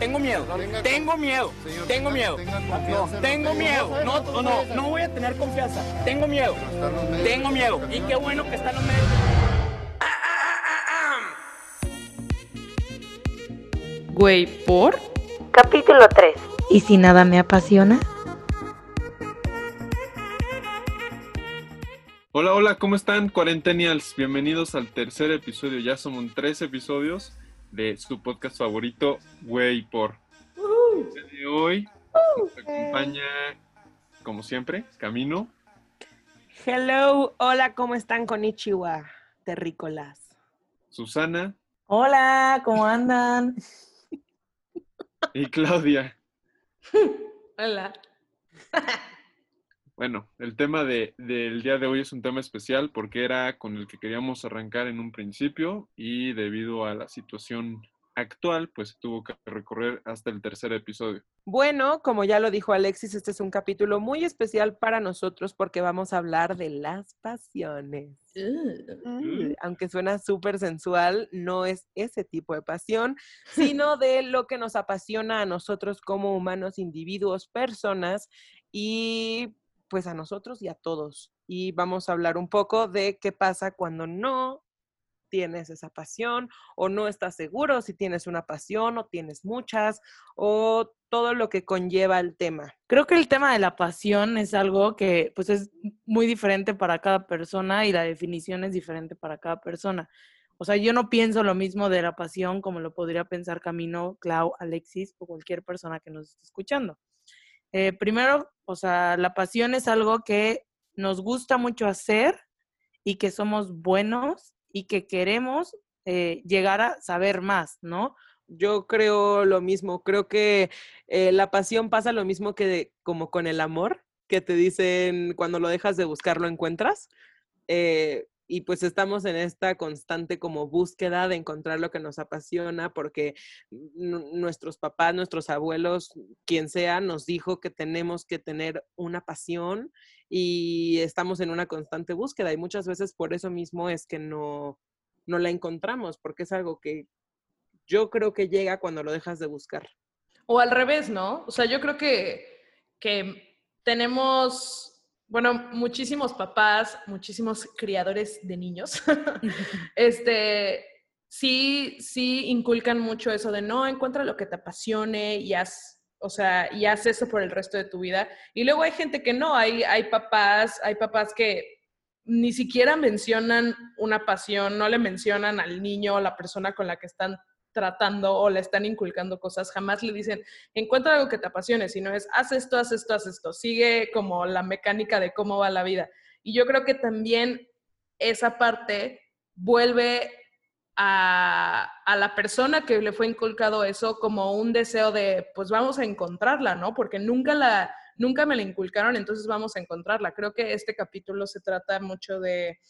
Tengo miedo, tengo miedo, tengo miedo, tengo miedo, no, no, no voy a tener confianza, tengo miedo, tengo miedo, y qué bueno que están los medios. Güey, ¿por? Capítulo 3. ¿Y si nada me apasiona? Hola, hola, ¿cómo están, cuarentenials? Bienvenidos al tercer episodio, ya somos tres episodios de su podcast favorito, Güey por. de hoy nos acompaña, como siempre, Camino. Hello, hola, ¿cómo están con Ichiwa, terrícolas? Susana. Hola, ¿cómo andan? Y Claudia. Hola. Bueno, el tema de, del día de hoy es un tema especial porque era con el que queríamos arrancar en un principio y debido a la situación actual, pues tuvo que recorrer hasta el tercer episodio. Bueno, como ya lo dijo Alexis, este es un capítulo muy especial para nosotros porque vamos a hablar de las pasiones. Mm, aunque suena súper sensual, no es ese tipo de pasión, sino de lo que nos apasiona a nosotros como humanos, individuos, personas y pues a nosotros y a todos. Y vamos a hablar un poco de qué pasa cuando no tienes esa pasión o no estás seguro si tienes una pasión o tienes muchas o todo lo que conlleva el tema. Creo que el tema de la pasión es algo que pues es muy diferente para cada persona y la definición es diferente para cada persona. O sea, yo no pienso lo mismo de la pasión como lo podría pensar Camino, Clau, Alexis o cualquier persona que nos esté escuchando. Eh, primero, o sea, la pasión es algo que nos gusta mucho hacer y que somos buenos y que queremos eh, llegar a saber más, ¿no? Yo creo lo mismo, creo que eh, la pasión pasa lo mismo que como con el amor, que te dicen cuando lo dejas de buscar lo encuentras y pues estamos en esta constante como búsqueda de encontrar lo que nos apasiona porque nuestros papás, nuestros abuelos, quien sea, nos dijo que tenemos que tener una pasión y estamos en una constante búsqueda y muchas veces por eso mismo es que no, no la encontramos porque es algo que yo creo que llega cuando lo dejas de buscar. O al revés, ¿no? O sea, yo creo que, que tenemos bueno, muchísimos papás, muchísimos criadores de niños, este, sí, sí inculcan mucho eso de no, encuentra lo que te apasione y haz, o sea, y haz eso por el resto de tu vida. Y luego hay gente que no, hay, hay papás, hay papás que ni siquiera mencionan una pasión, no le mencionan al niño o la persona con la que están tratando o le están inculcando cosas, jamás le dicen, encuentra algo que te apasione, sino es, haz esto, haz esto, haz esto, sigue como la mecánica de cómo va la vida. Y yo creo que también esa parte vuelve a, a, la persona que le fue inculcado eso como un deseo de, pues vamos a encontrarla, ¿no? Porque nunca la, nunca me la inculcaron, entonces vamos a encontrarla. Creo que este capítulo se trata mucho de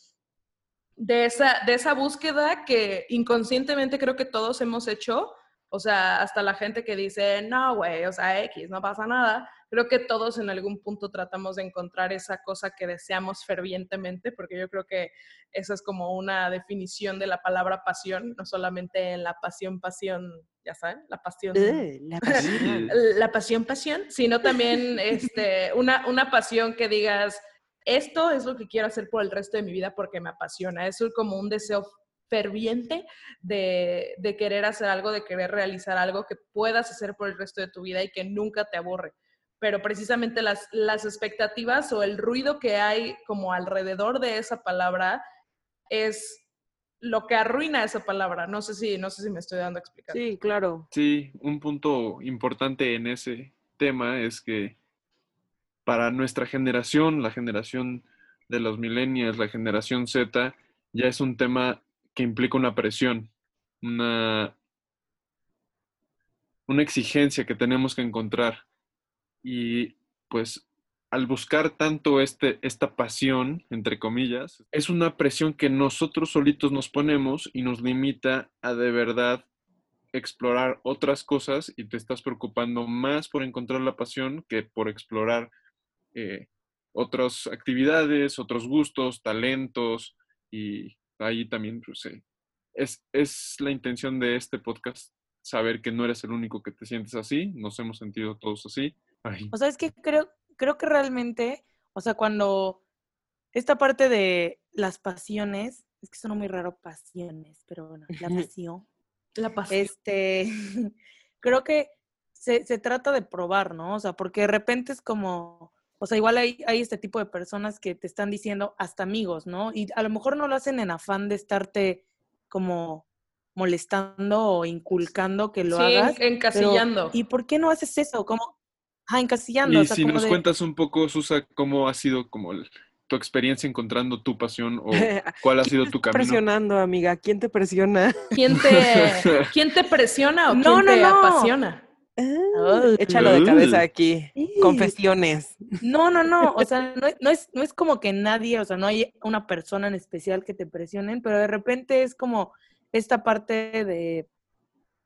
de esa, de esa búsqueda que inconscientemente creo que todos hemos hecho, o sea, hasta la gente que dice, no, güey, o sea, X, no pasa nada, creo que todos en algún punto tratamos de encontrar esa cosa que deseamos fervientemente, porque yo creo que esa es como una definición de la palabra pasión, no solamente en la pasión, pasión, ya saben, la pasión. la pasión. la pasión, pasión, sino también este, una, una pasión que digas, esto es lo que quiero hacer por el resto de mi vida porque me apasiona. Es como un deseo ferviente de, querer hacer algo, de querer realizar algo que puedas hacer por el resto de tu vida y que nunca te aburre. Pero precisamente las, las expectativas o el ruido que hay como alrededor de esa palabra es lo que arruina esa palabra. No sé si, no sé si me estoy dando a explicar. Sí, claro. Sí, un punto importante en ese tema es que para nuestra generación, la generación de los millennials, la generación Z, ya es un tema que implica una presión, una, una exigencia que tenemos que encontrar. Y pues al buscar tanto este, esta pasión, entre comillas, es una presión que nosotros solitos nos ponemos y nos limita a de verdad explorar otras cosas y te estás preocupando más por encontrar la pasión que por explorar eh, otras actividades, otros gustos, talentos y ahí también pues, es, es la intención de este podcast saber que no eres el único que te sientes así, nos hemos sentido todos así. Ay, O sea, es que creo, creo que realmente, o sea, cuando esta parte de las pasiones, es que suena muy raro pasiones, pero bueno, la pasión, La pasión. este, creo que se, se trata de probar, ¿no? O sea, porque de repente es como, o sea, igual hay, hay este tipo de personas que te están diciendo hasta amigos, ¿no? Y a lo mejor no lo hacen en afán de estarte como molestando o inculcando que lo Sí, hagas. pero, encasillando. ¿Y por qué no haces eso? Como, ah, encasillando. Y o sea, si como nos de- cuentas un poco, Susa, cómo ha sido como el- tu experiencia encontrando tu pasión o cuál ha sido tu camino. Presionando, amiga. ¿Quién te presiona? ¿Quién te, ¿Quién te presiona o No, quién no, te no. apasiona? Ay. Échalo de cabeza aquí. Sí. Confesiones. No, no, no, o sea, no, es- no, es, no es como que nadie, o sea, no hay una persona en especial que te presionen, pero de repente es como esta parte de,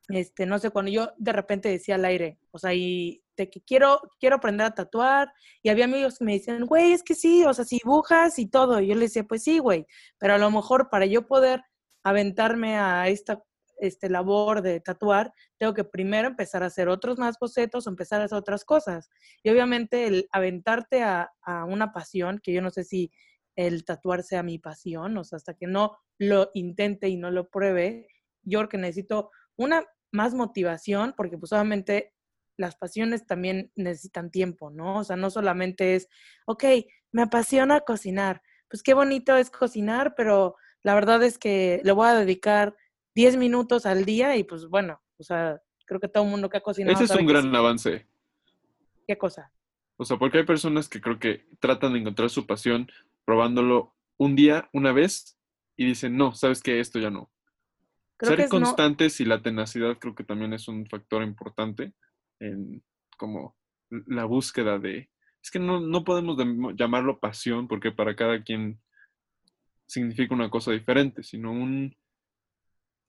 este, no sé, cuando yo de repente decía al aire, o sea, y de que quiero, quiero aprender a tatuar, y había amigos que me decían, güey, es que sí, o sea, si dibujas y todo, y yo le decía, pues sí, güey, pero a lo mejor para yo poder aventarme a esta este, labor de tatuar, tengo que primero empezar a hacer otros más bocetos o empezar a hacer otras cosas. Y obviamente el aventarte a, a una pasión, que yo no sé si el tatuar sea mi pasión, o sea, hasta que no lo intente y no lo pruebe, yo creo que necesito una más motivación, porque pues obviamente las pasiones también necesitan tiempo, ¿no? O sea, no solamente es, ok, me apasiona cocinar, pues qué bonito es cocinar, pero la verdad es que le voy a dedicar 10 minutos al día y pues bueno, o sea, creo que todo el mundo que ha cocinado Ese es un gran avance. ¿Qué cosa? O sea, porque hay personas que creo que tratan de encontrar su pasión probándolo un día, una vez, y dicen, no, sabes que esto ya no. Creo Ser que es no- constantes y la tenacidad creo que también es un factor importante en como la búsqueda de... Es que no, no podemos dem- llamarlo pasión porque para cada quien significa una cosa diferente, sino un...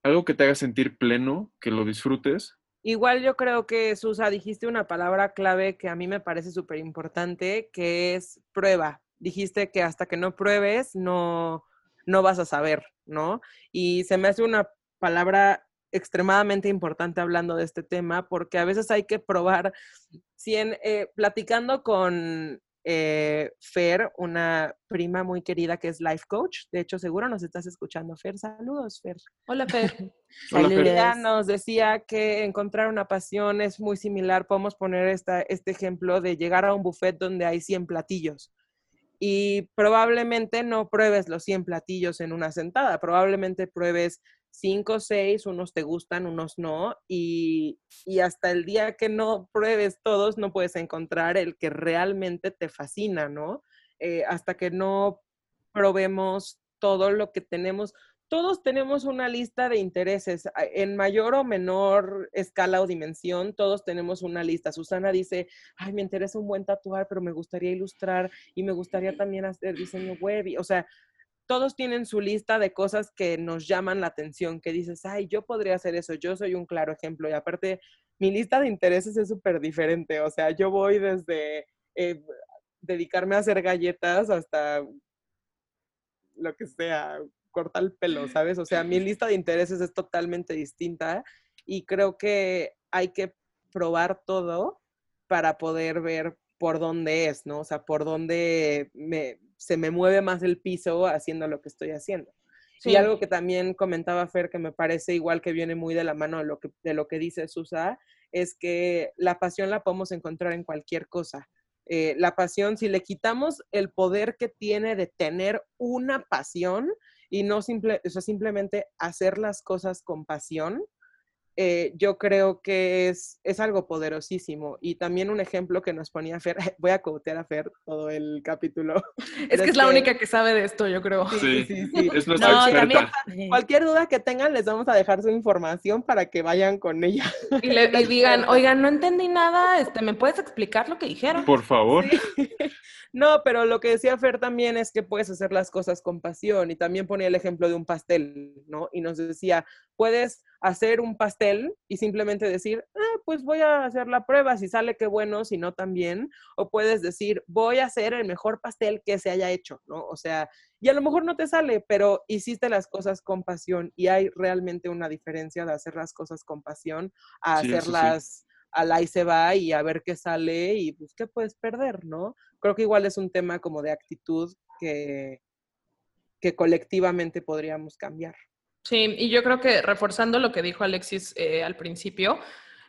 Algo que te haga sentir pleno, que lo disfrutes. Igual yo creo que, Susa, dijiste una palabra clave que a mí me parece súper importante, que es prueba. Dijiste que hasta que no pruebes, no, no vas a saber, ¿no? Y se me hace una palabra extremadamente importante hablando de este tema, porque a veces hay que probar. Eh, platicando con eh, Fer, una prima muy querida que es life coach, de hecho seguro nos estás escuchando, Fer. Saludos, Fer. Hola, Fer. Hola, Fer. Ella nos decía que encontrar una pasión es muy similar. Podemos poner esta, este ejemplo de llegar a un buffet donde hay 100 platillos y probablemente no pruebes los 100 platillos en una sentada, probablemente pruebes 5 o 6, unos te gustan, unos no, y, y hasta el día que no pruebes todos no puedes encontrar el que realmente te fascina, ¿no? Eh, hasta que no probemos todo lo que tenemos todos tenemos una lista de intereses en mayor o menor escala o dimensión, todos tenemos una lista. Susana dice, ay, me interesa un buen tatuar, pero me gustaría ilustrar y me gustaría también hacer diseño web. y- o sea, todos tienen su lista de cosas que nos llaman la atención, que dices, ay, yo podría hacer eso, yo soy un claro ejemplo. Y aparte, mi lista de intereses es súper diferente. O sea, yo voy desde eh, dedicarme a hacer galletas hasta lo que sea, cortar el pelo, ¿sabes? O sea, mi lista de intereses es totalmente distinta y creo que hay que probar todo para poder ver por dónde es, ¿no? O sea, por dónde me, se me mueve más el piso haciendo lo que estoy haciendo. Y algo que también comentaba Fer, que me parece igual que viene muy de la mano de lo que, de lo que dice Susa, es que la pasión la podemos encontrar en cualquier cosa. Eh, la pasión, si le quitamos el poder que tiene de tener una pasión y no simple, o sea, simplemente hacer las cosas con pasión, eh, yo creo que es, es algo poderosísimo. Y también un ejemplo que nos ponía Fer, voy a cotear a Fer todo el capítulo. Es que es la única que sabe de esto, yo creo. Sí, sí, sí. es nuestra No, experta. también. Cualquier duda que tengan, les vamos a dejar su información para que vayan con ella. Y, le, y digan, oigan, no entendí nada, este, ¿me puedes explicar lo que dijeron? Por favor. No, pero lo que decía Fer también es que puedes hacer las cosas con pasión y también ponía el ejemplo de un pastel, ¿no? Y nos decía, puedes hacer un pastel y simplemente decir, ah, pues voy a hacer la prueba, si sale qué bueno, si no también, o puedes decir, voy a hacer el mejor pastel que se haya hecho, ¿no? O sea, y a lo mejor no te sale, pero hiciste las cosas con pasión y hay realmente una diferencia de hacer las cosas con pasión a hacerlas al ahí se va y a ver qué sale y pues qué puedes perder, ¿no? Creo que igual es un tema como de actitud que, que colectivamente podríamos cambiar. Sí, y yo creo que reforzando lo que dijo Alexis eh, al principio,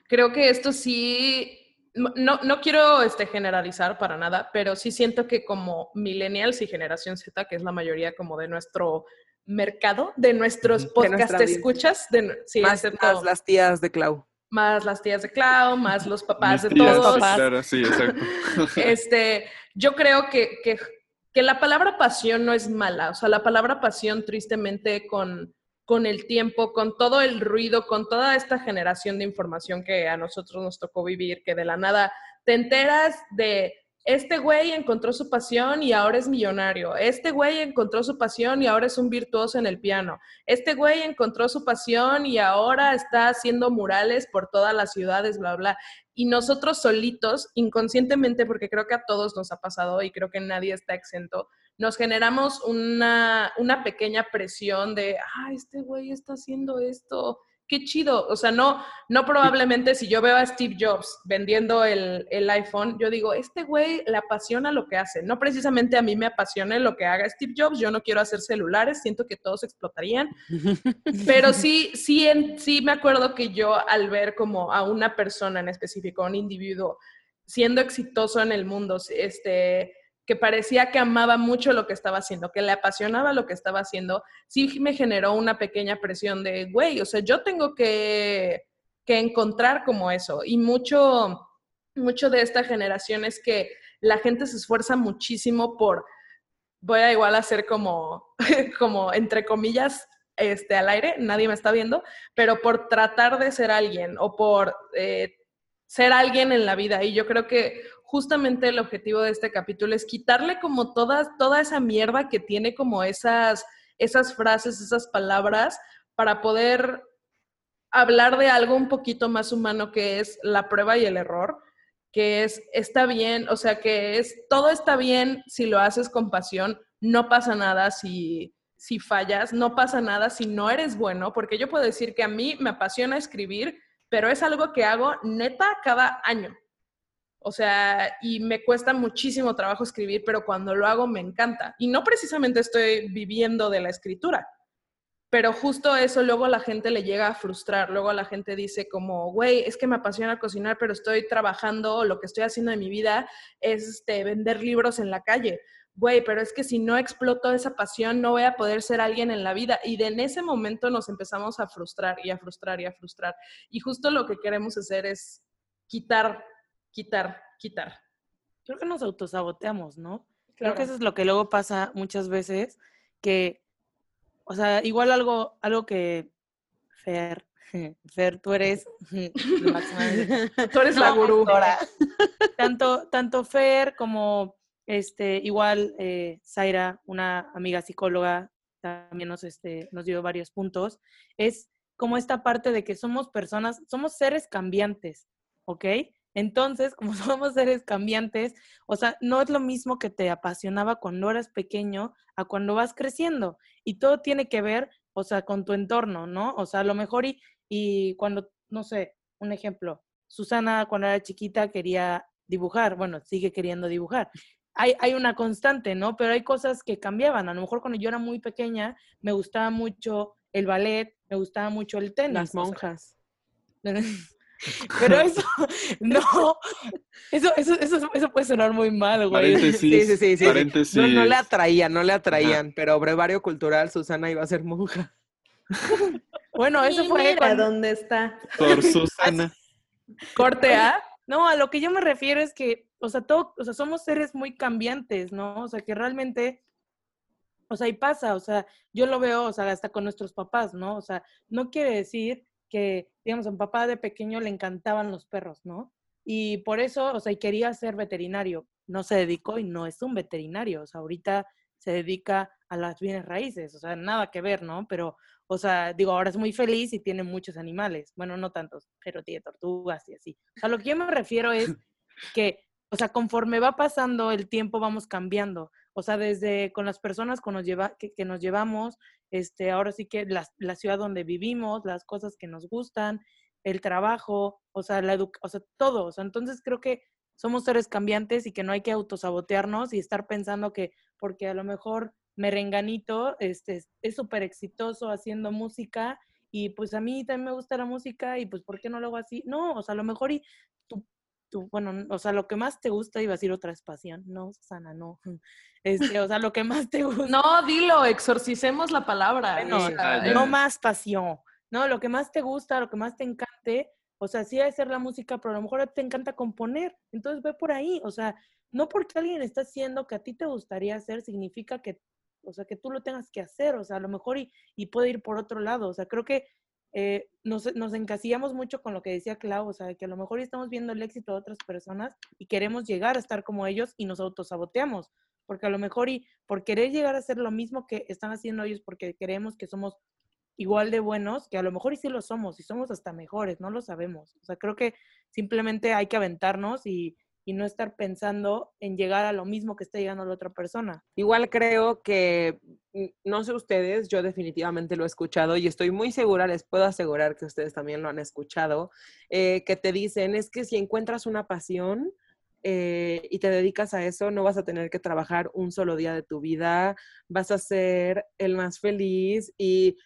creo que esto sí, no, no quiero este, generalizar para nada, pero sí siento que como millennials y generación Z, que es la mayoría como de nuestro mercado, de nuestros podcast escuchas, de, sí, más, las tías de Clau. Más las tías de Clau, más los papás de todos. Claro, sí, exacto. este, yo creo que, que, que la palabra pasión no es mala, o sea, la palabra pasión tristemente con con el tiempo, con todo el ruido, con toda esta generación de información que a nosotros nos tocó vivir, que de la nada te enteras de este güey encontró su pasión y ahora es millonario. Este güey encontró su pasión y ahora es un virtuoso en el piano. Este güey encontró su pasión y ahora está haciendo murales por todas las ciudades, bla, bla. Y nosotros solitos, inconscientemente, porque creo que a todos nos ha pasado y creo que nadie está exento, nos generamos una, una pequeña presión de, ah, este güey está haciendo esto, qué chido. O sea, no, no probablemente si yo veo a Steve Jobs vendiendo el, el, iPhone, yo digo, este güey le apasiona lo que hace. No precisamente a mí me apasiona lo que haga Steve Jobs, yo no quiero hacer celulares, siento que todos explotarían. Pero sí, sí, en, sí me acuerdo que yo al ver como a una persona en específico, a un individuo, siendo exitoso en el mundo, este que parecía que amaba mucho lo que estaba haciendo, que le apasionaba lo que estaba haciendo, sí me generó una pequeña presión de, güey, o sea, yo tengo que, que encontrar como eso. Y mucho, mucho de esta generación es que la gente se esfuerza muchísimo por, voy a igual hacer como, como entre comillas, este, al aire, nadie me está viendo, pero por tratar de ser alguien o por eh, ser alguien en la vida. Y yo creo que justamente el objetivo de este capítulo es quitarle como toda, toda esa mierda que tiene como esas, esas frases, esas palabras, para poder hablar de algo un poquito más humano que es la prueba y el error, que es, está bien, o sea, que es, todo está bien si lo haces con pasión, no pasa nada si, si fallas, no pasa nada si no eres bueno, porque yo puedo decir que a mí me apasiona escribir, pero es algo que hago neta cada año. O sea, y me cuesta muchísimo trabajo escribir, pero cuando lo hago me encanta. Y no precisamente estoy viviendo de la escritura, pero justo eso luego a la gente le llega a frustrar. Luego la gente dice como, güey, es que me apasiona cocinar, pero estoy trabajando, lo que estoy haciendo en mi vida es este, vender libros en la calle. Güey, pero es que si no exploto esa pasión, no voy a poder ser alguien en la vida. Y de en ese momento nos empezamos a frustrar y a frustrar y a frustrar. Y justo lo que queremos hacer es quitar quitar, quitar. Creo que nos autosaboteamos, ¿no? Creo que eso es lo que luego pasa muchas veces, que, o sea, igual algo, algo que Fer, Fer, tú eres tú eres la gurú. Tanto, tanto Fer como este, igual eh, Zaira, una amiga psicóloga, también nos, este, nos dio varios puntos, es como esta parte de que somos personas, somos seres cambiantes, ¿ok? Entonces, como somos seres cambiantes, o sea, no es lo mismo que te apasionaba cuando eras pequeño a cuando vas creciendo. Y todo tiene que ver, o sea, con tu entorno, ¿no? O sea, a lo mejor y, y cuando, no sé, un ejemplo, Susana cuando era chiquita quería dibujar, bueno, sigue queriendo dibujar. Hay, hay, una constante, ¿no? Pero hay cosas que cambiaban. A lo mejor cuando yo era muy pequeña me gustaba mucho el ballet, me gustaba mucho el tenis. Las monjas. Pero eso, no, eso, eso, eso, eso puede sonar muy mal, güey. Sí, sí, sí. sí. No, no le atraían, no le atraían, pero brevario cultural, Susana iba a ser monja. Bueno, eso fue cuando... ¿Dónde está? Por Susana. Corte A. No, a lo que yo me refiero es que, o sea, todo, o sea, somos seres muy cambiantes, ¿no? O sea, que realmente, o sea, y pasa, o sea, yo lo veo, o sea, hasta con nuestros papás, ¿no? O sea, no quiere decir que, digamos, a mi papá de pequeño le encantaban los perros, ¿no? Y por eso, o sea, y quería ser veterinario. No se dedicó y no es un veterinario. O sea, ahorita se dedica a las bienes raíces, o sea, nada que ver, ¿no? Pero, O sea, digo, ahora es muy feliz y tiene muchos animales. Bueno, no tantos, pero tiene tortugas y así. A lo que yo me refiero es que, o sea, conforme va pasando el tiempo vamos cambiando. O sea, desde con las personas que nos, lleva, que, nos llevamos, este, ahora sí que la, la, ciudad donde vivimos, las cosas que nos gustan, el trabajo, o sea, la o sea, todo. O sea, entonces creo que somos seres cambiantes y que no hay que autosabotearnos y estar pensando que porque a lo mejor Merenganito este, es súper exitoso haciendo música y pues a mí también me gusta la música y pues ¿por qué no lo hago así? No, o sea, a lo mejor y tú, tú bueno, o sea, lo que más te gusta, iba a decir otra es pasión, no, Susana, no. Este, o sea, lo que más te gusta. No, dilo, exorcicemos la palabra. no, no más pasión, no, lo que más te gusta, lo que más te encante, o sea, sí hay ser la música, pero a lo mejor te encanta componer, entonces ve por ahí, o sea, no porque alguien está haciendo que a ti te gustaría hacer, significa que o sea, que tú lo tengas que hacer, o sea, a lo mejor y, y puede ir por otro lado, o sea, creo que eh, nos, nos, encasillamos mucho con lo que decía Clau, o sea, que a lo mejor estamos viendo el éxito de otras personas y queremos llegar a estar como ellos y nos autosaboteamos, porque a lo mejor y por querer llegar a hacer lo mismo que están haciendo ellos, porque creemos que somos igual de buenos, que a lo mejor y sí lo somos, y somos hasta mejores, no lo sabemos. O sea, creo que simplemente hay que aventarnos y, y no estar pensando en llegar a lo mismo que está llegando la otra persona. Igual creo que, mm, no sé ustedes, yo definitivamente lo he escuchado y estoy muy segura, les puedo asegurar que ustedes también lo han escuchado, eh, que te dicen es que si encuentras una pasión, eh, y te dedicas a eso, no vas a tener que trabajar un solo día de tu vida, vas a ser el más feliz y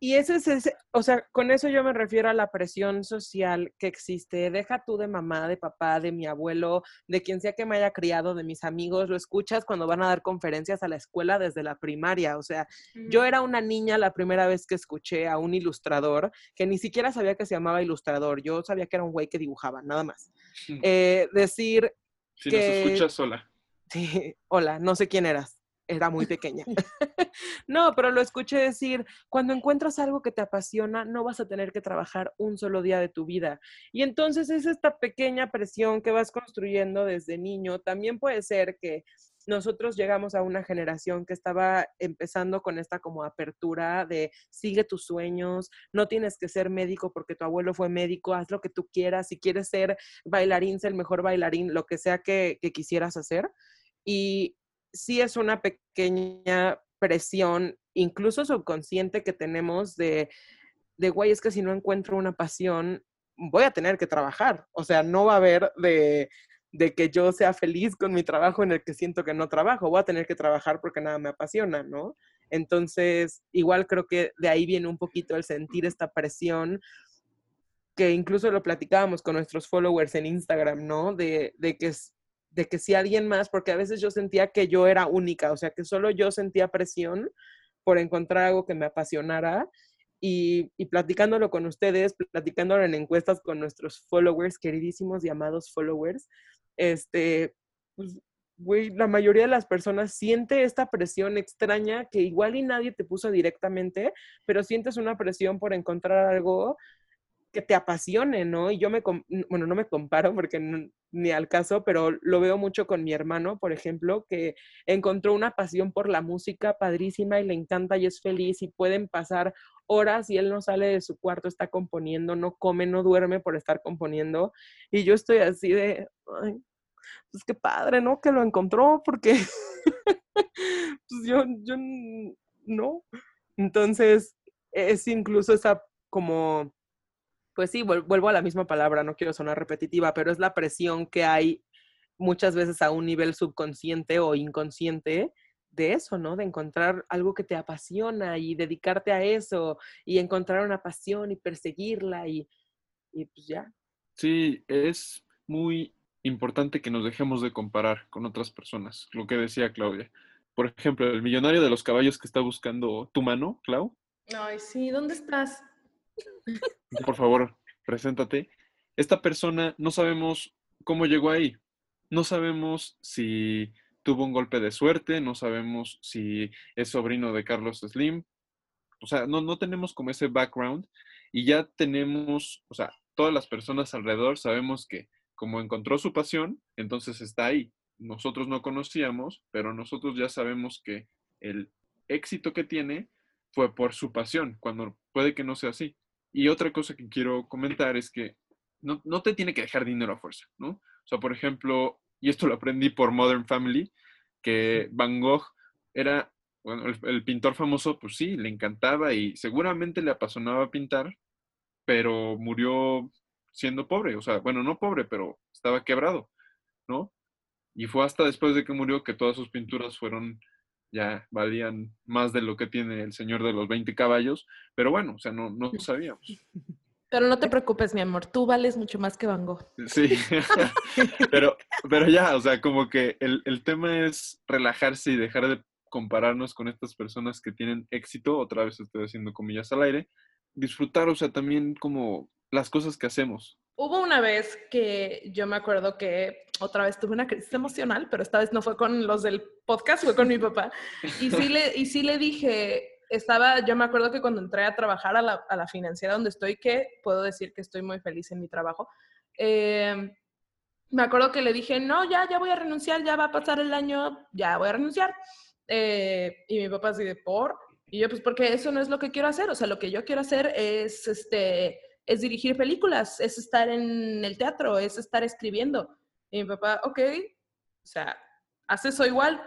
y ese es ese, o sea, con eso yo me refiero a la presión social que existe. Deja tú de mamá, de papá, de mi abuelo, de quien sea que me haya criado, de mis amigos, lo escuchas cuando van a dar conferencias a la escuela desde la primaria. O sea, yo era una niña la primera vez que escuché a un ilustrador que ni siquiera sabía que se llamaba ilustrador. Yo sabía que era un güey que dibujaba, nada más. Eh, decir si que... nos escuchas sola. Sí, hola, no sé quién eras era muy pequeña. no, pero lo escuché decir, cuando encuentras algo que te apasiona, no vas a tener que trabajar un solo día de tu vida. Y entonces es esta pequeña presión que vas construyendo desde niño. También puede ser que nosotros llegamos a una generación que estaba empezando con esta como apertura de sigue tus sueños, no tienes que ser médico porque tu abuelo fue médico, haz lo que tú quieras, si quieres ser bailarín, ser el mejor bailarín, lo que sea que, que quisieras hacer. Y sí es una pequeña presión, incluso subconsciente que tenemos de, de, güey, es que si no encuentro una pasión, voy a tener que trabajar. O sea, no va a haber de, de que yo sea feliz con mi trabajo en el que siento que no trabajo, voy a tener que trabajar porque nada me apasiona, ¿no? Entonces, igual creo que de ahí viene un poquito el sentir esta presión que incluso lo platicábamos con nuestros followers en Instagram, ¿no? De, de que es, de que si alguien más, porque a veces yo sentía que yo era única, o sea, que solo yo sentía presión por encontrar algo que me apasionara. Y, y platicándolo con ustedes, platicándolo en encuestas con nuestros followers, queridísimos llamados followers, este, pues, la mayoría de las personas siente esta presión extraña que igual y nadie te puso directamente, pero sientes una presión por encontrar algo que te apasione, ¿no? Y yo me, bueno, no me comparo porque ni al caso, pero lo veo mucho con mi hermano, por ejemplo, que encontró una pasión por la música padrísima y le encanta y es feliz y pueden pasar horas y él no sale de su cuarto, está componiendo, no come, no duerme por estar componiendo. Y yo estoy así de, ay, pues qué padre, ¿no? Que lo encontró porque pues yo, yo no. Entonces, es incluso esa como pues sí, vuelvo a la misma palabra, no quiero sonar repetitiva, pero es la presión que hay muchas veces a un nivel subconsciente o inconsciente de eso, ¿no? De encontrar algo que te apasiona y dedicarte a eso y encontrar una pasión y perseguirla y, y pues ya. Sí, es muy importante que nos dejemos de comparar con otras personas, lo que decía Claudia. Por ejemplo, el millonario de los caballos que está buscando tu mano, Clau. Ay, sí, ¿dónde estás? Por favor, preséntate. Esta persona no sabemos cómo llegó ahí. No sabemos si tuvo un golpe de suerte, no sabemos si es sobrino de Carlos Slim. O sea, no, no tenemos como ese background y ya tenemos, o sea, todas las personas alrededor sabemos que como encontró su pasión, entonces está ahí. Nosotros no conocíamos, pero nosotros ya sabemos que el éxito que tiene fue por su pasión, cuando puede que no sea así. Y otra cosa que quiero comentar es que no, no te tiene que dejar dinero a fuerza, ¿no? O sea, por ejemplo, y esto lo aprendí por Modern Family, que Van Gogh era, bueno, el, pintor famoso, pues sí, le encantaba y seguramente le apasionaba pintar, pero murió siendo pobre, o sea, bueno, no pobre, pero estaba quebrado, ¿no? Y fue hasta después de que murió que todas sus pinturas fueron, ya valían más de lo que tiene el señor de los 20 caballos, pero bueno, o sea, no, no sabíamos. Pero no te preocupes, mi amor, tú vales mucho más que Van Gogh. Sí, pero, pero ya, o sea, como que el, el tema es relajarse y dejar de compararnos con estas personas que tienen éxito, otra vez estoy haciendo comillas al aire, disfrutar, o sea, también como las cosas que hacemos. Hubo una vez que yo me acuerdo que otra vez tuve una crisis emocional, pero esta vez no fue con los del podcast, fue con mi papá. Y sí le, y sí le dije, estaba, yo me acuerdo que cuando entré a trabajar a la, a la financiera donde estoy, que puedo decir que estoy muy feliz en mi trabajo, eh, me acuerdo que le dije, no, ya, ya voy a renunciar, ya va a pasar el año, ya voy a renunciar. Eh, y mi papá así de, ¿por? Y yo, pues porque eso no es lo que quiero hacer, o sea, lo que yo quiero hacer es, este, es dirigir películas, es estar en el teatro, es estar escribiendo. Y mi papá, ok, o sea, haz eso igual.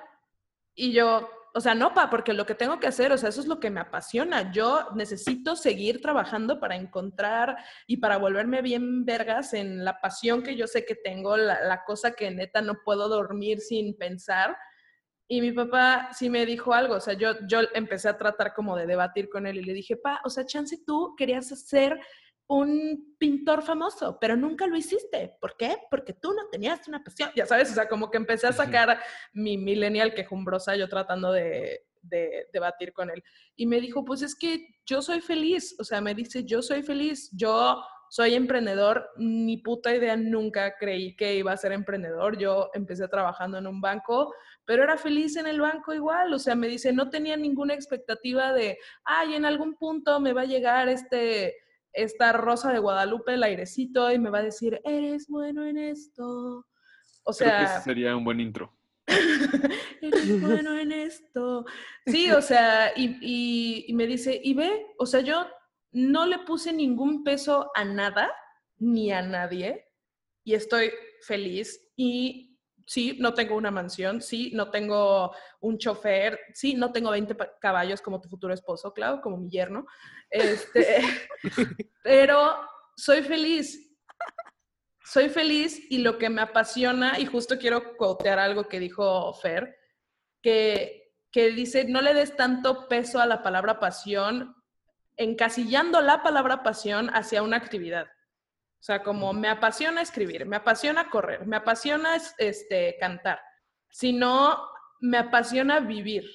Y yo, o sea, no, pa, porque lo que tengo que hacer, o sea, eso es lo que me apasiona. Yo necesito seguir trabajando para encontrar y para volverme bien vergas en la pasión que yo sé que tengo, la, la cosa que neta no puedo dormir sin pensar. Y mi papá sí me dijo algo, o sea, yo, yo empecé a tratar como de debatir con él y le dije, pa, o sea, chance tú querías hacer un pintor famoso, pero nunca lo hiciste. ¿Por qué? Porque tú no tenías una pasión. Ya sabes, o sea, como que empecé a sacar mi millennial quejumbrosa yo tratando de, de debatir con él. Y me dijo, pues es que yo soy feliz. O sea, me dice, yo soy feliz. Yo soy emprendedor. Ni puta idea nunca creí que iba a ser emprendedor. Yo empecé trabajando en un banco, pero era feliz en el banco igual. O sea, me dice, no tenía ninguna expectativa de, ay, en algún punto me va a llegar este esta Rosa de Guadalupe, el airecito, y me va a decir, eres bueno en esto. O sea... Creo que sería un buen intro. eres bueno en esto. Sí, o sea, y, y, me dice, y ve, o sea, yo no le puse ningún peso a nada, ni a nadie, y estoy feliz. Y sí, no tengo una mansión, sí, no tengo un chofer, sí, no tengo 20 caballos como tu futuro esposo, claro, como mi yerno, este, pero soy feliz. Soy feliz y lo que me apasiona, y justo quiero quotear algo que dijo Fer, que, que dice, no le des tanto peso a la palabra pasión, encasillando la palabra pasión hacia una actividad. O sea, como me apasiona escribir, me apasiona correr, me apasiona este, cantar, sino me apasiona vivir.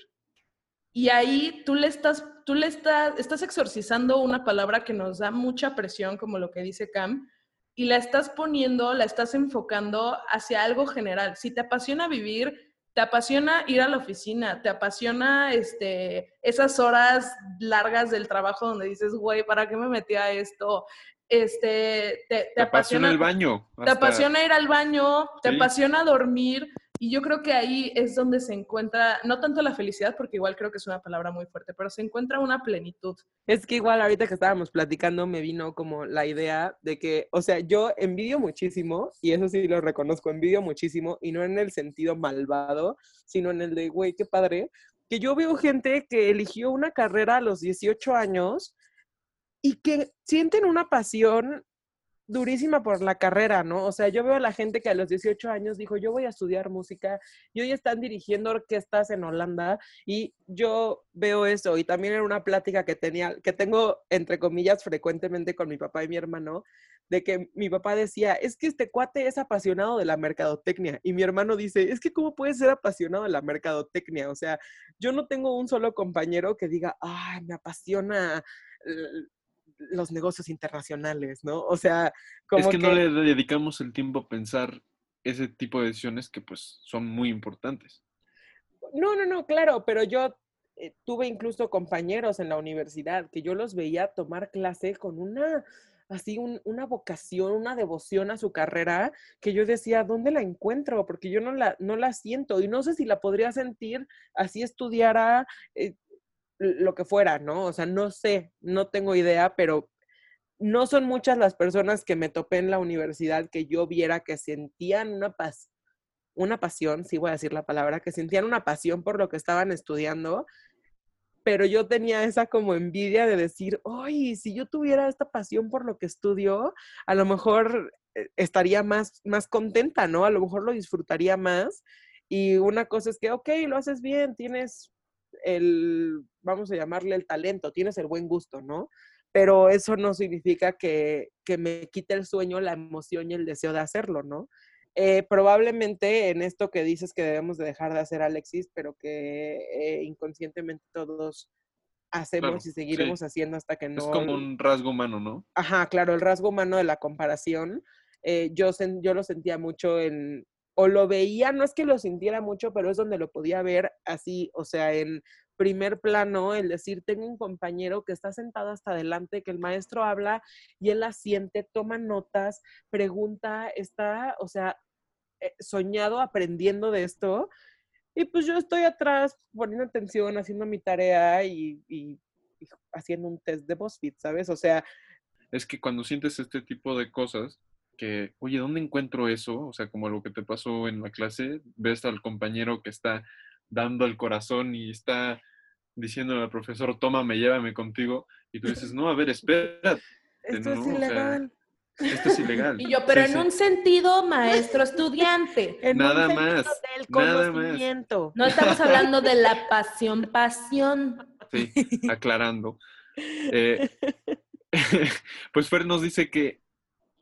Y ahí tú le estás, tú le estás, estás exorcizando una palabra que nos da mucha presión, como lo que dice Cam, y la estás poniendo, la estás enfocando hacia algo general. Si te apasiona vivir, te apasiona ir a la oficina, te apasiona este, esas horas largas del trabajo donde dices, güey, ¿para qué me metí a esto? Este, te, te, apasiona, el baño. Te apasiona ir al baño, te apasiona dormir. Y yo creo que ahí es donde se encuentra, no tanto la felicidad, porque igual creo que es una palabra muy fuerte, pero se encuentra una plenitud. Es que igual ahorita que estábamos platicando me vino como la idea de que, o sea, yo envidio muchísimo, y eso sí lo reconozco, envidio muchísimo, y no en el sentido malvado, sino en el de, güey, qué padre, que yo veo gente que eligió una carrera a los 18 años y que sienten una pasión durísima por la carrera, ¿no? O sea, yo veo a la gente que a los 18 años dijo, yo voy a estudiar música y hoy están dirigiendo orquestas en Holanda y yo veo eso y también en una plática que tenía, que tengo entre comillas frecuentemente con mi papá y mi hermano, de que mi papá decía, es que este cuate es apasionado de la mercadotecnia y mi hermano dice, es que cómo puede ser apasionado de la mercadotecnia, o sea, yo no tengo un solo compañero que diga, ay, me apasiona los negocios internacionales, ¿no? O sea, como es que, no le dedicamos el tiempo a pensar ese tipo de decisiones que pues son muy importantes. No, no, no, claro, pero yo eh, tuve incluso compañeros en la universidad que yo los veía tomar clase con una así una vocación, una devoción a su carrera, que yo decía, ¿dónde la encuentro? Porque yo no la, no la siento y no sé si la podría sentir así estudiara eh, lo que fuera, ¿no? O sea, no sé, no tengo idea, pero no son muchas las personas que me topé en la universidad que yo viera que sentían una paz, una pasión, sí voy a decir la palabra, que sentían una pasión por lo que estaban estudiando, pero yo tenía esa como envidia de decir, ay, si yo tuviera esta pasión por lo que estudio, a lo mejor eh, estaría más, más contenta, ¿no? A lo mejor lo disfrutaría más. Y una cosa es que, ok, lo haces bien, tienes el, vamos a llamarle el talento, tienes el buen gusto, ¿no? Pero eso no significa que, que me quite el sueño, la emoción y el deseo de hacerlo, ¿no? Eh, probablemente en esto que dices que debemos de dejar de hacer, Alexis, pero que eh, inconscientemente todos hacemos y seguiremos haciendo hasta que no... Es como un rasgo humano, ¿no? Ajá, claro, el rasgo humano de la comparación. Eh, yo, yo lo sentía mucho en, o lo veía, no es que lo sintiera mucho, pero es donde lo podía ver así, o sea, en primer plano, el decir, tengo un compañero que está sentado hasta adelante, que el maestro habla y él asiente, toma notas, pregunta, está, o sea, eh, soñado aprendiendo de esto. Y pues yo estoy atrás poniendo atención, haciendo mi tarea y, y haciendo un test de BuzzFeed, ¿sabes? O sea... Es que cuando sientes este tipo de cosas, que, oye, ¿dónde encuentro eso? O sea, como lo que te pasó en la clase, ves al compañero que está dando el corazón y está diciendo al profesor, tómame, llévame contigo, y tú dices, no, a ver, espera. Esto es ilegal. esto es ilegal. Y yo, pero en un sentido maestro estudiante. nada más. Del conocimiento. No estamos hablando de la pasión, pasión. Sí, aclarando. Eh, pues Fer nos dice que,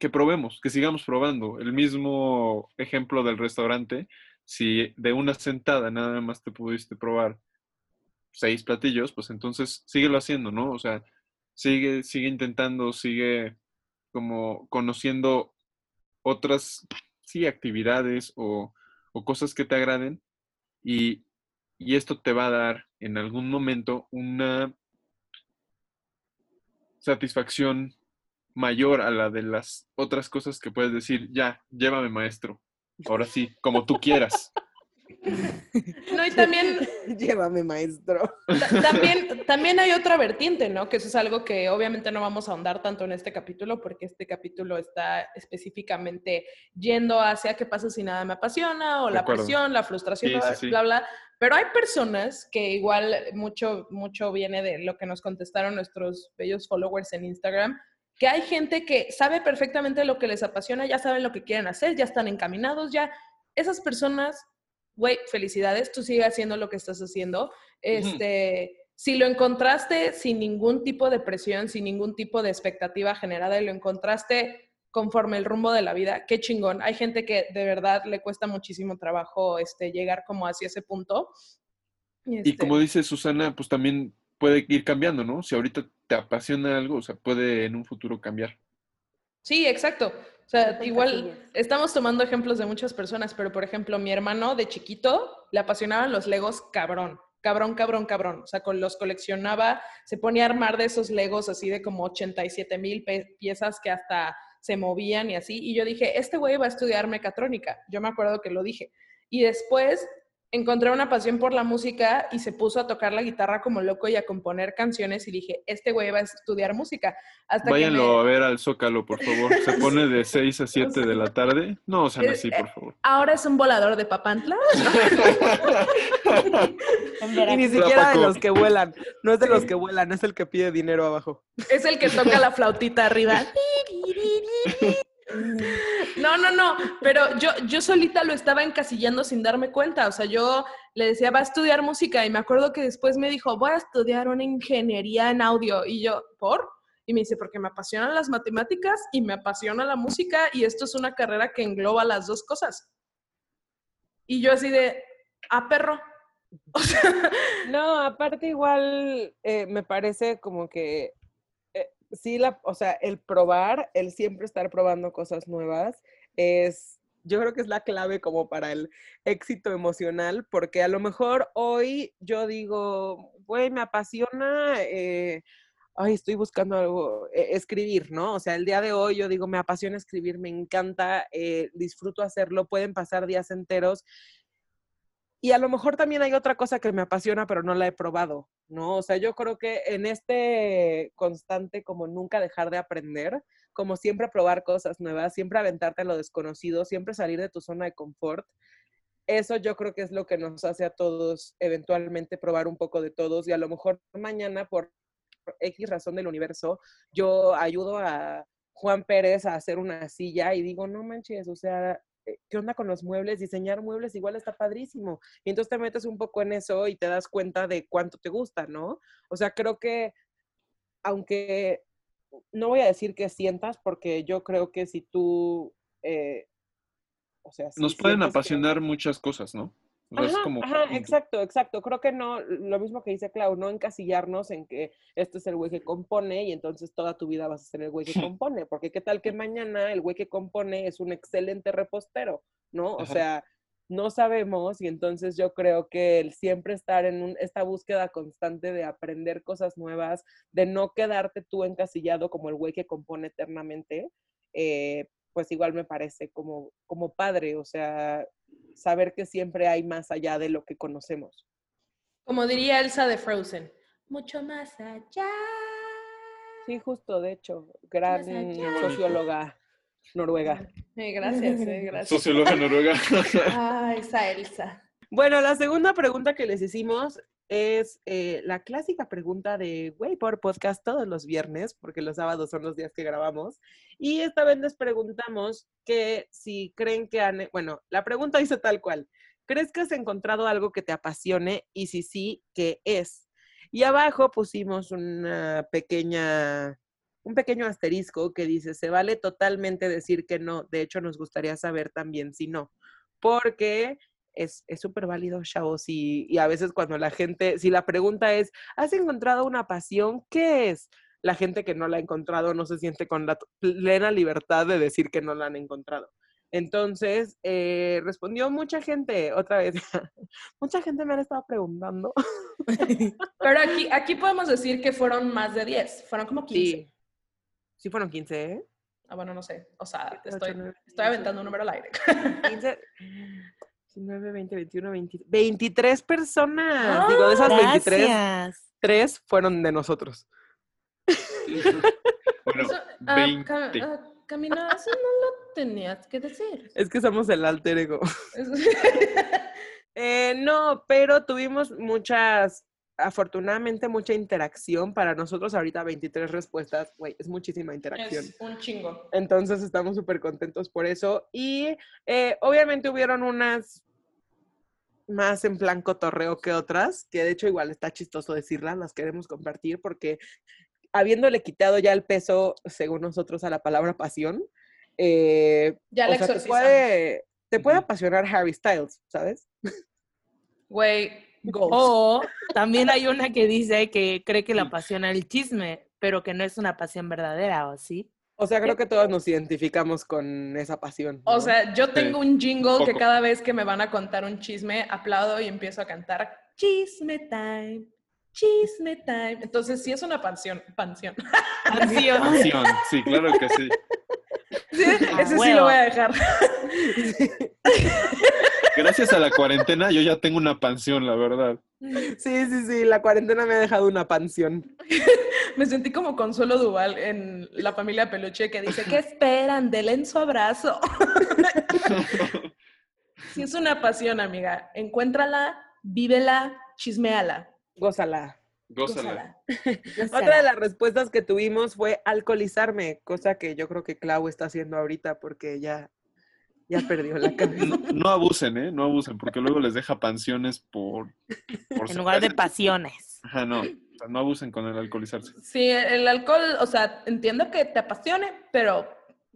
que probemos, que sigamos probando. El mismo ejemplo del restaurante, si de una sentada nada más te pudiste probar seis platillos, pues entonces síguelo haciendo, ¿no? O sea, sigue, sigue intentando, sigue como conociendo otras, sí, actividades o, o cosas que te agraden y, y esto te va a dar en algún momento una satisfacción mayor a la de las otras cosas que puedes decir, ya, llévame maestro, ahora sí, como tú quieras. No, y también... Llévame, maestro. También, también hay otra vertiente, ¿no? Que eso es algo que obviamente no vamos a ahondar tanto en este capítulo, porque este capítulo está específicamente yendo hacia qué pasa si nada me apasiona, o la presión, la frustración, bla, bla. Pero hay personas que igual mucho, mucho viene de lo que nos contestaron nuestros bellos followers en Instagram, que hay gente que sabe perfectamente lo que les apasiona, ya saben lo que quieren hacer, ya están encaminados, ya esas personas güey, felicidades, tú sigue haciendo lo que estás haciendo. Este, Si lo encontraste sin ningún tipo de presión, sin ningún tipo de expectativa generada y lo encontraste conforme el rumbo de la vida, qué chingón. Hay gente que de verdad le cuesta muchísimo trabajo este, llegar como hacia ese punto. Y como este dice Susana, pues también puede ir cambiando, ¿no? Si ahorita te apasiona algo, o sea, puede en un futuro cambiar. Sí, exacto. O sea, igual estamos tomando ejemplos de muchas personas, pero por ejemplo, mi hermano de chiquito le apasionaban los Legos cabrón, cabrón, cabrón, cabrón. O sea, con los coleccionaba, se ponía a armar de esos Legos así de como 87 mil piezas que hasta se movían y así. Y yo dije, este güey va a estudiar mecatrónica. Yo me acuerdo que lo dije. Y después encontré una pasión por la música y se puso a tocar la guitarra como loco y a componer canciones y dije, este güey va a estudiar música. Hasta Váyanlo a ver al Zócalo, por favor. Se pone de 6 a 7 de la tarde. No sean así, por favor. Ahora es un volador de Papantla. y ni siquiera de los que vuelan. No es de los que vuelan, es el que pide dinero abajo. Es el que toca la flautita arriba. No, no, no, pero yo, yo solita lo estaba encasillando sin darme cuenta. O sea, yo le decía, va a estudiar música y me acuerdo que después me dijo, voy a estudiar una ingeniería en audio. Y yo, ¿por? Y me dice, porque me apasionan las matemáticas y me apasiona la música y esto es una carrera que engloba las dos cosas. Y yo así de, ah, perro. no, aparte igual eh, me parece como que sí, la, o sea, el probar, el siempre estar probando cosas nuevas es, yo creo que es la clave como para el éxito emocional, porque a lo mejor hoy yo digo, güey, me apasiona, eh, ay, estoy buscando algo, eh, escribir, ¿no? O sea, el día de hoy yo digo, me apasiona escribir, me encanta, eh, disfruto hacerlo, pueden pasar días enteros y a lo mejor también hay otra cosa que me apasiona, pero no la he probado, ¿no? O sea, yo creo que en este constante como nunca dejar de aprender, como siempre probar cosas nuevas, siempre aventarte a lo desconocido, siempre salir de tu zona de confort, eso yo creo que es lo que nos hace a todos eventualmente probar un poco de todos y a lo mejor mañana por X razón del universo, yo ayudo a Juan Pérez a hacer una silla y digo, no manches, o sea, ¿qué onda con los muebles? Diseñar muebles igual está padrísimo. Y entonces te metes un poco en eso y te das cuenta de cuánto te gusta, ¿no? O sea, creo que, aunque no voy a decir que sientas, porque yo creo que si tú, eh, o sea, Nos pueden apasionar muchas cosas, ¿no? Ajá, exacto, exacto. Creo que no, lo mismo que dice Clau, no encasillarnos en que este es el güey que compone y entonces toda tu vida vas a ser el güey que compone, porque qué tal que mañana el güey que compone es un excelente repostero, ¿no? O sea, no sabemos y entonces yo creo que el siempre estar en esta búsqueda constante de aprender cosas nuevas, de no quedarte tú encasillado como el güey que compone eternamente, eh, pues igual me parece como, como padre, o sea, saber que siempre hay más allá de lo que conocemos. Como diría Elsa de Frozen, mucho más allá. Sí, justo, de hecho, gran socióloga noruega. gracias, gracias. Socióloga noruega. ah, esa Elsa. Bueno, la segunda pregunta que les hicimos es eh, la clásica pregunta de Way por Podcast todos los viernes, porque los sábados son los días que grabamos. Y esta vez les preguntamos que si creen que han, bueno, la pregunta dice tal cual, ¿crees que has encontrado algo que te apasione? Y si sí, ¿qué es? Y abajo pusimos una pequeña, un pequeño asterisco que dice, se vale totalmente decir que no, de hecho nos gustaría saber también si no, porque es súper válido, chavos, y, y a veces cuando la gente, si la pregunta es, ¿has encontrado una pasión? ¿Qué es? La gente que no la ha encontrado no se siente con la plena libertad de decir que no la han encontrado. Entonces, eh, respondió mucha gente, otra vez, mucha gente me ha estado preguntando. Pero aquí, aquí podemos decir que fueron más de 10, fueron como 15. Sí, sí fueron 15, ¿eh? Ah, bueno, no sé, o sea, estoy, estoy aventando un número al aire. 15, 19, 20, 21, 23. 23 personas. Digo, de esas 23, 3 fueron de nosotros. bueno, eso, 20. Uh, uh, Camila, eso no lo tenías que decir. Es que somos el alter ego. eh, no, pero tuvimos muchas, afortunadamente mucha interacción. Para nosotros ahorita 23 respuestas, güey, es muchísima interacción. Es un chingo. Entonces estamos súper contentos por eso. Y eh, obviamente hubieron unas más en plan cotorreo que otras, que de hecho igual está chistoso decirlas, las queremos compartir porque habiéndole quitado ya el peso, según nosotros, a la palabra pasión, eh, ya la te puede, te puede apasionar Harry Styles, ¿sabes? Güey, o también hay una que dice que cree que le apasiona el chisme, pero que no es una pasión verdadera, ¿o sí? O sea, creo que todos nos identificamos con esa pasión. O sea, yo tengo un jingle que cada vez que me van a contar un chisme, aplaudo y empiezo a cantar Chisme Time. Chisme time. Entonces, sí es una pansión. Pansión. Pansión. sí, claro que sí. ese sí lo voy a dejar. Gracias a la cuarentena yo ya tengo una pansión, la verdad. Sí, sí, sí, la cuarentena me ha dejado una pansión. me sentí como Consuelo Duval en La familia Peluche que dice, ¿qué esperan? En su abrazo. sí es una pasión, amiga. Encuéntrala, vívela, chismeala. Gózala. Gózala. Otra de las respuestas que tuvimos fue alcoholizarme, cosa que yo creo que Clau está haciendo ahorita porque ya, ya perdió la cabeza. No, abusen, ¿eh? No abusen, porque luego les deja pensiones por... en lugar de pasiones. Ajá, no. no abusen con el alcoholizarse. Sí, el alcohol, o sea, entiendo que te apasione, pero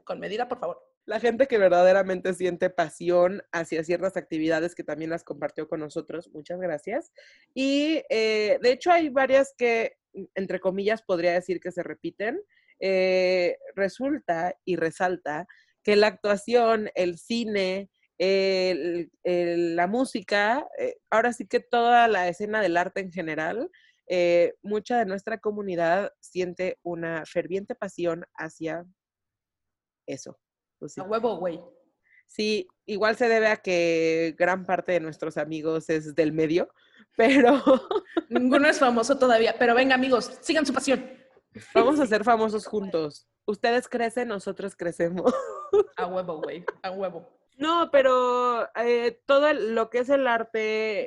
con medida, por favor la gente que verdaderamente siente pasión hacia ciertas actividades que también las compartió con nosotros. Muchas gracias. Y eh, de hecho hay varias que, entre comillas, podría decir que se repiten. Eh, resulta y resalta que la actuación, el cine, la música, eh, ahora sí que toda la escena del arte en general, mucha de nuestra comunidad siente una ferviente pasión hacia eso. Pues a huevo, güey. Sí, igual se debe a que gran parte de nuestros amigos es del medio, pero Ninguno es famoso todavía, pero venga amigos, sigan su pasión. vamos a ser famosos juntos. Ustedes crecen, nosotros crecemos. A huevo, güey, a huevo. No, pero eh, todo el- lo que es el arte,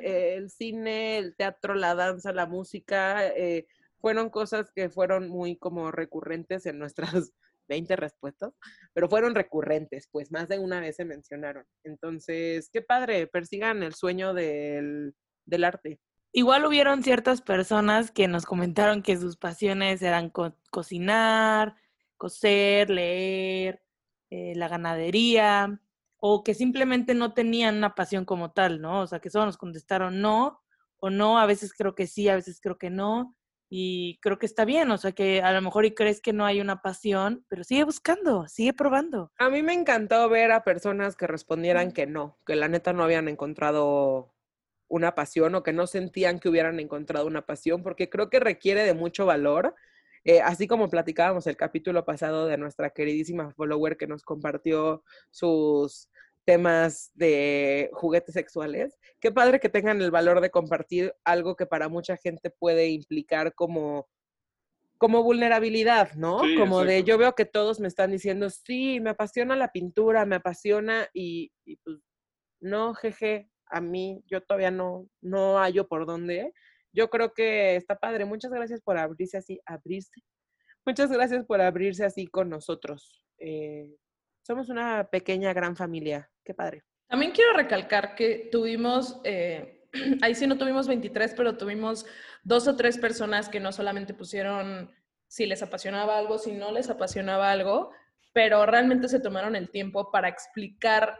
eh, el cine, el teatro, la danza, la música, eh, fueron cosas que fueron muy como recurrentes en nuestras 20 respuestas, pero fueron recurrentes, pues más de una vez se mencionaron. Entonces, qué padre, persigan el sueño del, del arte. Igual hubieron ciertas personas que nos comentaron que sus pasiones eran co- cocinar, coser, leer, eh, la ganadería, o que simplemente no tenían una pasión como tal, ¿no? O sea, que solo nos contestaron no o no, a veces creo que sí, a veces creo que no, y creo que está bien, o sea, que a lo mejor y crees que no hay una pasión, pero sigue buscando, sigue probando. A mí me encantó ver a personas que respondieran que no, que la neta no habían encontrado una pasión o que no sentían que hubieran encontrado una pasión, porque creo que requiere de mucho valor. Eh, así como platicábamos el capítulo pasado de nuestra queridísima follower que nos compartió sus temas de juguetes sexuales. Qué padre que tengan el valor de compartir algo que para mucha gente puede implicar como como vulnerabilidad, ¿no? Sí, como de yo veo que todos me están diciendo, sí, me apasiona la pintura, me apasiona y, y pues no, jeje, a mí yo todavía no, no hallo por dónde. Yo creo que está padre. Muchas gracias por abrirse así, abrirse. Muchas gracias por abrirse así con nosotros. Eh, somos una pequeña, gran familia. Qué padre. También quiero recalcar que tuvimos, eh, ahí sí no tuvimos 23, pero tuvimos dos o tres personas que no solamente pusieron si les apasionaba algo, si no les apasionaba algo, pero realmente se tomaron el tiempo para explicar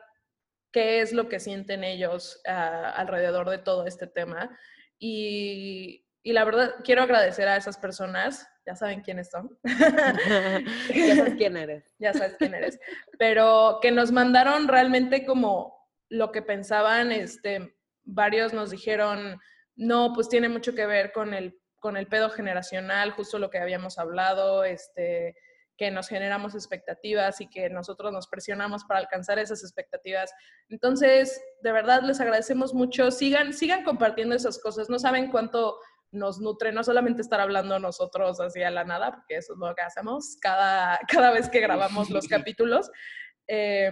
qué es lo que sienten ellos ah, alrededor de todo este tema. Y, y la verdad, quiero agradecer a esas personas, ya saben quiénes son. ya sabes quién eres. ya sabes quién eres, pero que nos mandaron realmente como lo que pensaban, este, varios nos dijeron, no, pues tiene mucho que ver con el, con el pedo generacional, justo lo que habíamos hablado, este, que nos generamos expectativas y que nosotros nos presionamos para alcanzar esas expectativas. Entonces, de verdad, les agradecemos mucho. Sigan, sigan compartiendo esas cosas. No saben cuánto nos nutre, no solamente estar hablando nosotros así a la nada, porque eso es lo que hacemos cada, cada vez que grabamos los capítulos, eh,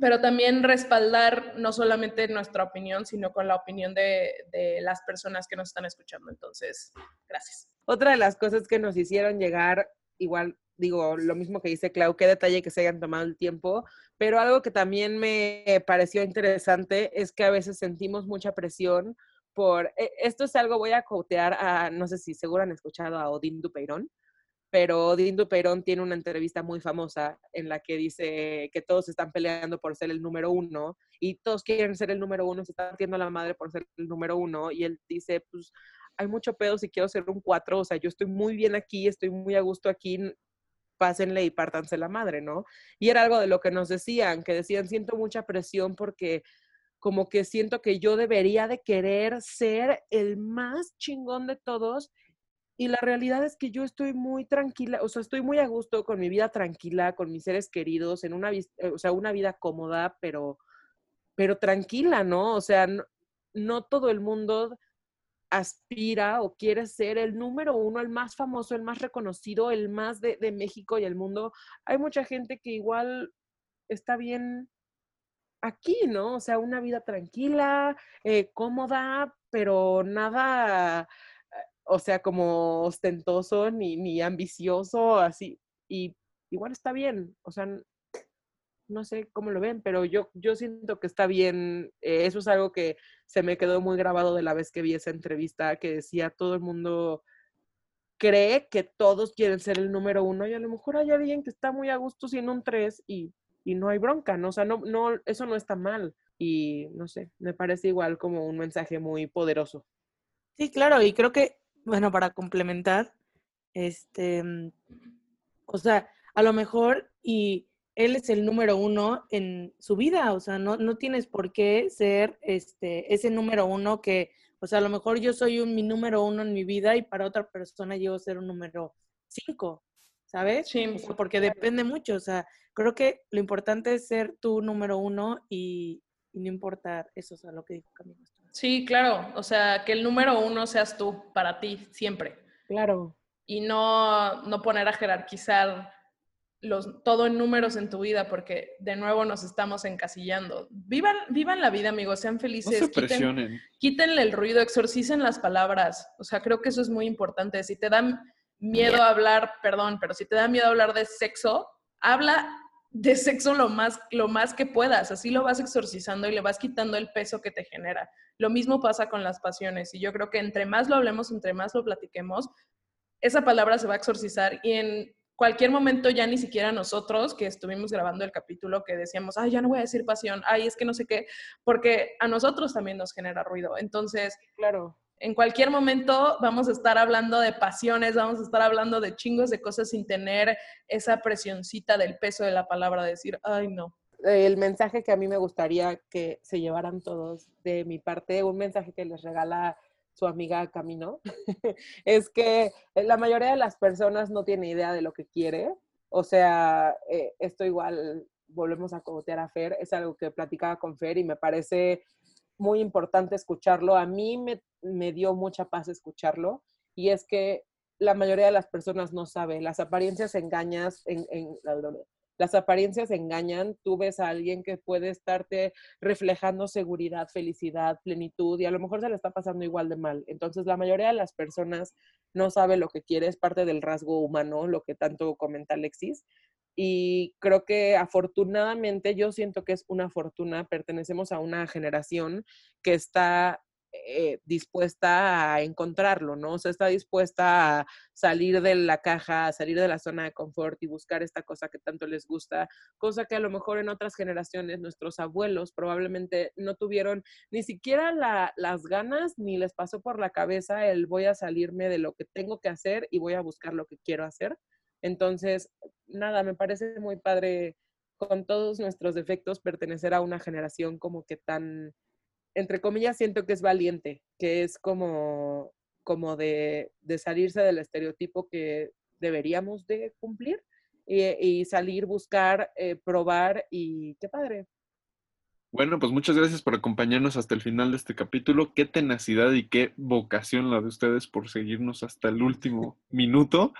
pero también respaldar no solamente nuestra opinión, sino con la opinión de, de las personas que nos están escuchando. Entonces, gracias. Otra de las cosas que nos hicieron llegar, igual digo, lo mismo que dice Clau, qué detalle que se hayan tomado el tiempo, pero algo que también me pareció interesante es que a veces sentimos mucha presión por, eh, esto es algo, voy a cotear a, no sé si seguro han escuchado a Odín Dupeirón, pero Odín Dupeirón tiene una entrevista muy famosa en la que dice que todos están peleando por ser el número uno y todos quieren ser el número uno, se están partiendo la madre por ser el número uno y él dice, pues hay mucho pedo si quiero ser un cuatro, o sea, yo estoy muy bien aquí, estoy muy a gusto aquí, pásenle y pártanse la madre, ¿no? Y era algo de lo que nos decían, que decían, siento mucha presión porque como que siento que yo debería de querer ser el más chingón de todos y la realidad es que yo estoy muy tranquila, o sea, estoy muy a gusto con mi vida tranquila, con mis seres queridos, en una, o sea, una vida cómoda, pero, pero tranquila, ¿no? O sea, no todo el mundo aspira o quiere ser el número uno, el más famoso, el más reconocido, el más de, México y el mundo. Hay mucha gente que igual está bien aquí, ¿no? O sea, una vida tranquila, eh, cómoda, pero nada, o sea, como ostentoso ni, ni ambicioso, así. Y igual está bien, o sea, no sé cómo lo ven, pero yo, yo siento que está bien. Eh, eso es algo que se me quedó muy grabado de la vez que vi esa entrevista, que decía todo el mundo cree que todos quieren ser el número uno y a lo mejor hay alguien que está muy a gusto siendo un tres y, y no hay bronca, ¿no? O sea, no, no, eso no está mal. Y no sé, me parece igual como un mensaje muy poderoso. Sí, claro, y creo que, bueno, para complementar, este, o sea, a lo mejor y él es el número uno en su vida, o sea, no, no tienes por qué ser este, ese número uno que, o sea, a lo mejor yo soy un, mi número uno en mi vida y para otra persona llego a ser un número cinco, ¿sabes? Sí. O sea, porque depende mucho, o sea, creo que lo importante es ser tú número uno y, y no importar eso, o sea, lo que dijo Camilo. Sí, claro. O sea, que el número uno seas tú para ti siempre. Claro. Y no, no poner a jerarquizar los, todo en números en tu vida, porque de nuevo nos estamos encasillando. Vivan, vivan la vida, amigos, sean No felices. se quiten- quítenle el ruido, exorcicen las palabras. O sea, creo que eso es muy importante. Si te da miedo a hablar, perdón, pero si te da miedo hablar de sexo, habla de sexo lo más, lo más que puedas. Así lo vas exorcizando y le vas quitando el peso que te genera. Lo mismo pasa con las pasiones. Y yo creo que entre más lo hablemos, entre más lo platiquemos, esa palabra se va a exorcizar y en cualquier momento ya ni siquiera nosotros que estuvimos grabando el capítulo que decíamos, ay, ya no voy a decir pasión, ay, es que no sé qué, porque a nosotros también nos genera ruido. Entonces, Claro. en cualquier momento vamos a estar hablando de pasiones, vamos a estar hablando de chingos de cosas sin tener esa presioncita del peso de la palabra, de decir, ay, no. el mensaje que a mí me gustaría que se llevaran todos de mi parte, un mensaje que les regala su amiga Camino, es que la mayoría de las personas no tiene idea de lo que quiere. O sea, eh, esto igual, volvemos a cogotear a Fer, es algo que platicaba con Fer y me parece muy importante escucharlo. A mí me, me dio mucha paz escucharlo y es que la mayoría de las personas no sabe, las apariencias engañas, en, en, las apariencias engañan, tú ves a alguien que puede estarte reflejando seguridad, felicidad, plenitud y a lo mejor se le está pasando igual de mal. Entonces la mayoría de las personas no sabe lo que quiere, es parte del rasgo humano, lo que tanto comenta Alexis. Y creo que afortunadamente, yo siento que es una fortuna, pertenecemos a una generación que está eh, dispuesta a encontrarlo, ¿no? O sea, está dispuesta a salir de la caja, a salir de la zona de confort y buscar esta cosa que tanto les gusta, cosa que a lo mejor en otras generaciones nuestros abuelos probablemente no tuvieron ni siquiera la, las ganas ni les pasó por la cabeza el voy a salirme de lo que tengo que hacer y voy a buscar lo que quiero hacer. Entonces, nada, me parece muy padre con todos nuestros defectos pertenecer a una generación como que tan entre comillas, siento que es valiente, que es como, como de, de salirse del estereotipo que deberíamos de cumplir y, y salir, buscar, eh, probar y qué padre. Bueno, pues muchas gracias por acompañarnos hasta el final de este capítulo. Qué tenacidad y qué vocación la de ustedes por seguirnos hasta el último minuto.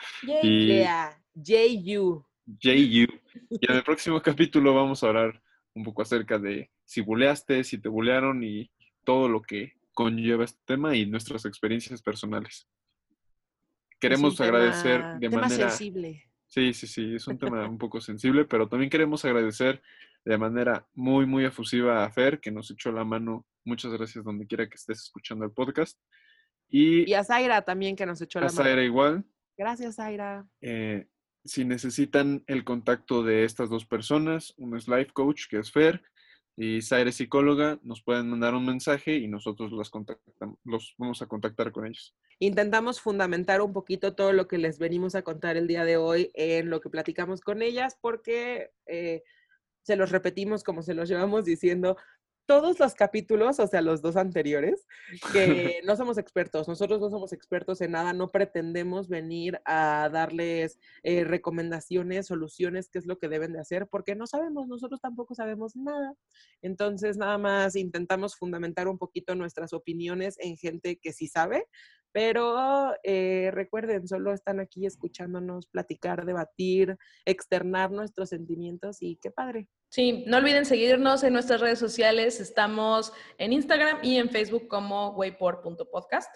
Y Yeah, JU. JU. Y en el próximo capítulo vamos a hablar un poco acerca de si buleaste, si te bulearon y todo lo que conlleva este tema y nuestras experiencias personales. Queremos agradecer tema- de tema manera... sensible. Sí, sí, sí, es un tema un poco sensible, pero también queremos agradecer de manera muy, muy efusiva a Fer, que nos echó la mano. Muchas gracias donde quiera que estés escuchando el podcast. Y, Y a Zaira también que nos echó la a mano. Zaira igual. Gracias, Zaira. Eh, si necesitan el contacto de estas dos personas, uno es Life Coach, que es Fer, y Zaire Psicóloga, nos pueden mandar un mensaje y nosotros contactamos, los vamos a contactar con ellos. Intentamos fundamentar un poquito todo lo que les venimos a contar el día de hoy en lo que platicamos con ellas, porque eh, se los repetimos como se los llevamos diciendo todos los capítulos, o sea, los dos anteriores, que no somos expertos, nosotros no somos expertos en nada, no pretendemos venir a darles eh, recomendaciones, soluciones, qué es lo que deben de hacer, porque no sabemos, nosotros tampoco sabemos nada. Entonces, nada más intentamos fundamentar un poquito nuestras opiniones en gente que sí sabe, pero eh, recuerden, solo están aquí escuchándonos platicar, debatir, externar nuestros sentimientos y qué padre. Sí, no olviden seguirnos en nuestras redes sociales. Estamos en Instagram y en Facebook como waypor.podcast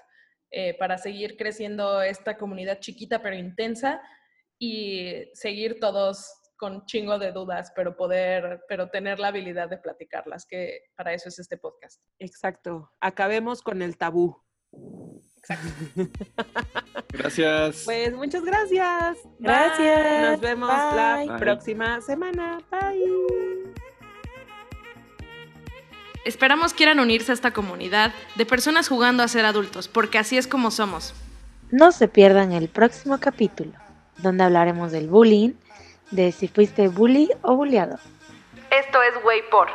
eh, para seguir creciendo esta comunidad chiquita pero intensa y seguir todos con chingo de dudas, pero poder, pero tener la habilidad de platicarlas, que para eso es este podcast. Exacto. Acabemos con el tabú. Gracias. Pues muchas gracias. Gracias. Nos vemos la. Bye. próxima semana. Bye. Esperamos quieran unirse a esta comunidad de personas jugando a ser adultos, porque así es como somos. No se pierdan el próximo capítulo, donde hablaremos del bullying, de si fuiste bully o bulleado. Esto es Waypor.